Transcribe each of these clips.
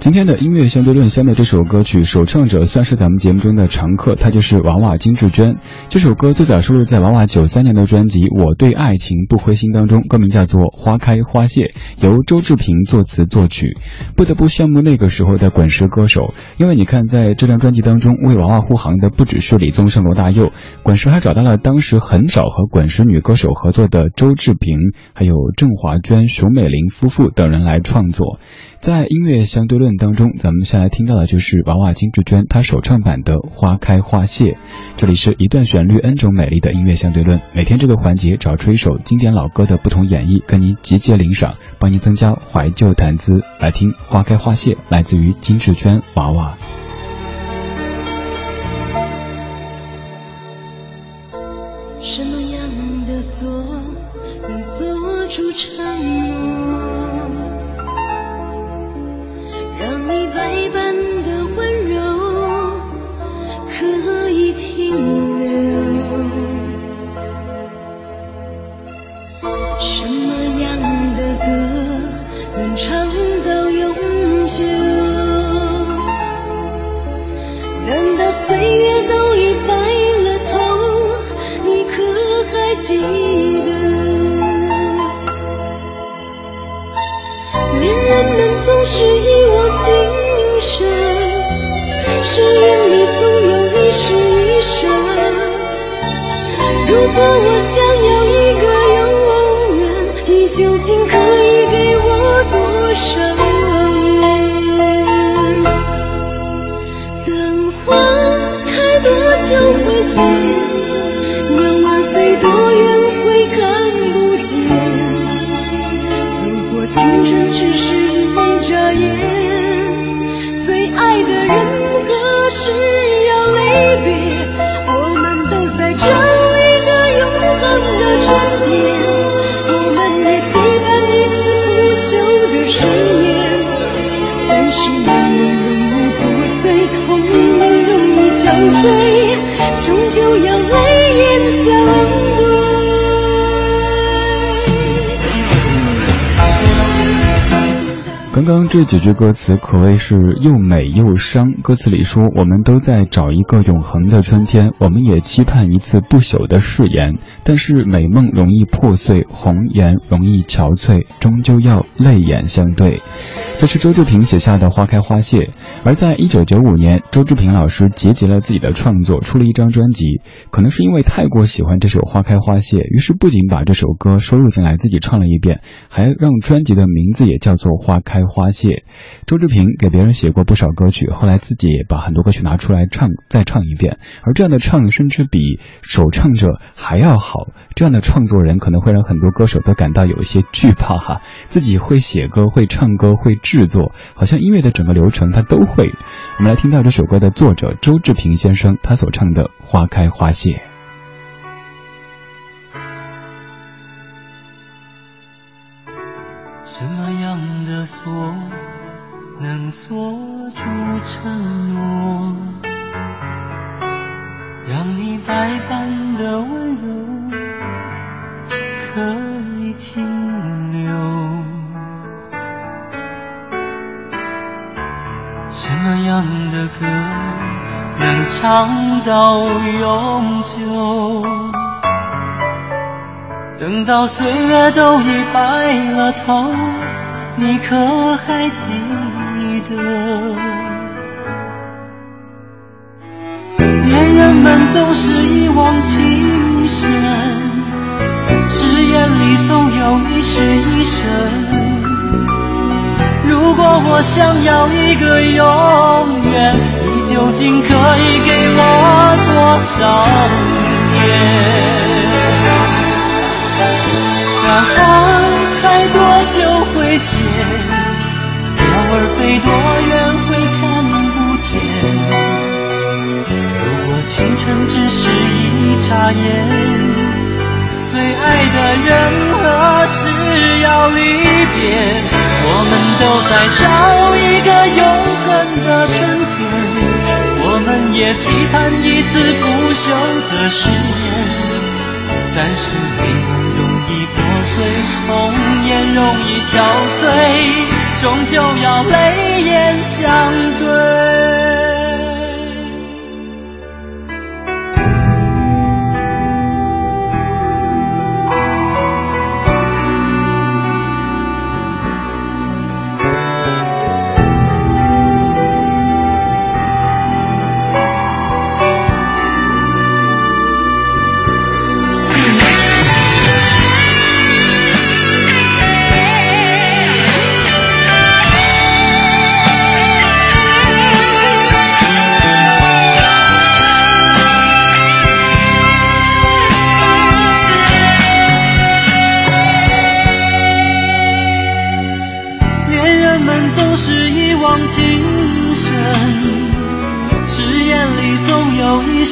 今天的音乐相对论下面这首歌曲首唱者算是咱们节目中的常客，他就是娃娃金志娟。这首歌最早收录在娃娃九三年的专辑《我对爱情不灰心》当中，歌名叫做《花开花谢》，由周志平作词作曲。不得不羡慕那个时候的滚石歌手，因为你看在这张专辑当中为娃娃护航的不只是李宗盛、罗大佑，滚石还找到了当时很少和滚石女歌手合作的周志平，还有郑华娟、熊美玲夫妇等人来创作。在音乐相对论当中，咱们先来听到的就是娃娃金志娟她首唱版的《花开花谢》。这里是一段旋律 N 种美丽的音乐相对论，每天这个环节找出一首经典老歌的不同演绎，跟您集结领赏，帮您增加怀旧谈资。来听《花开花谢》，来自于金志娟娃娃。什么样的锁能锁住承诺？如果我想要一个永远，你究竟刚刚这几句歌词可谓是又美又伤。歌词里说：“我们都在找一个永恒的春天，我们也期盼一次不朽的誓言。但是美梦容易破碎，红颜容易憔悴，终究要泪眼相对。”这是周志平写下的《花开花谢》，而在一九九五年，周志平老师结集了自己的创作，出了一张专辑。可能是因为太过喜欢这首《花开花谢》，于是不仅把这首歌收录进来，自己唱了一遍，还让专辑的名字也叫做《花开花谢》。周志平给别人写过不少歌曲，后来自己也把很多歌曲拿出来唱，再唱一遍。而这样的唱，甚至比首唱者还要好。这样的创作人可能会让很多歌手都感到有一些惧怕哈，自己会写歌、会唱歌、会制作，好像音乐的整个流程他都会。我们来听到这首歌的作者周志平先生他所唱的《花开花谢》。什么样的锁能锁住承诺，让你百般的温柔可以停留？什么样的歌能唱到永久？等到岁月都已白了头，你可还记得？恋人们总是一往情深，誓言里总有一世一生。如果我想要一个永远你究竟可以给我多少年。啊花开多久会谢？鸟儿飞多远会看不见？如果青春只是一眨眼最爱的人何时要离别？我们都在找一个永恒的春天，我们也期盼一次不朽的誓言。但是美梦容易破碎，红颜容易憔悴，终究要泪眼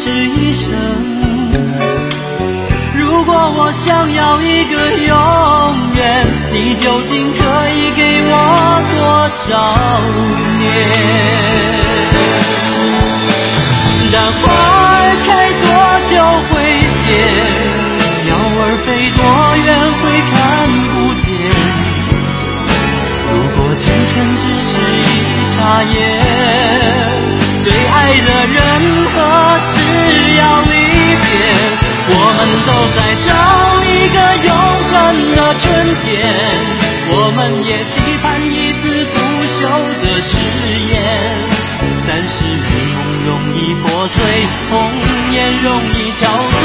是一世一生。如果我想要一个永远，你究竟可以给我多少年？但花儿开多久会谢？鸟儿飞多远会看不见？如果青春只是一眨眼，最爱的人也期盼一次不朽的誓言。但是美梦容易破碎，红颜容易憔悴，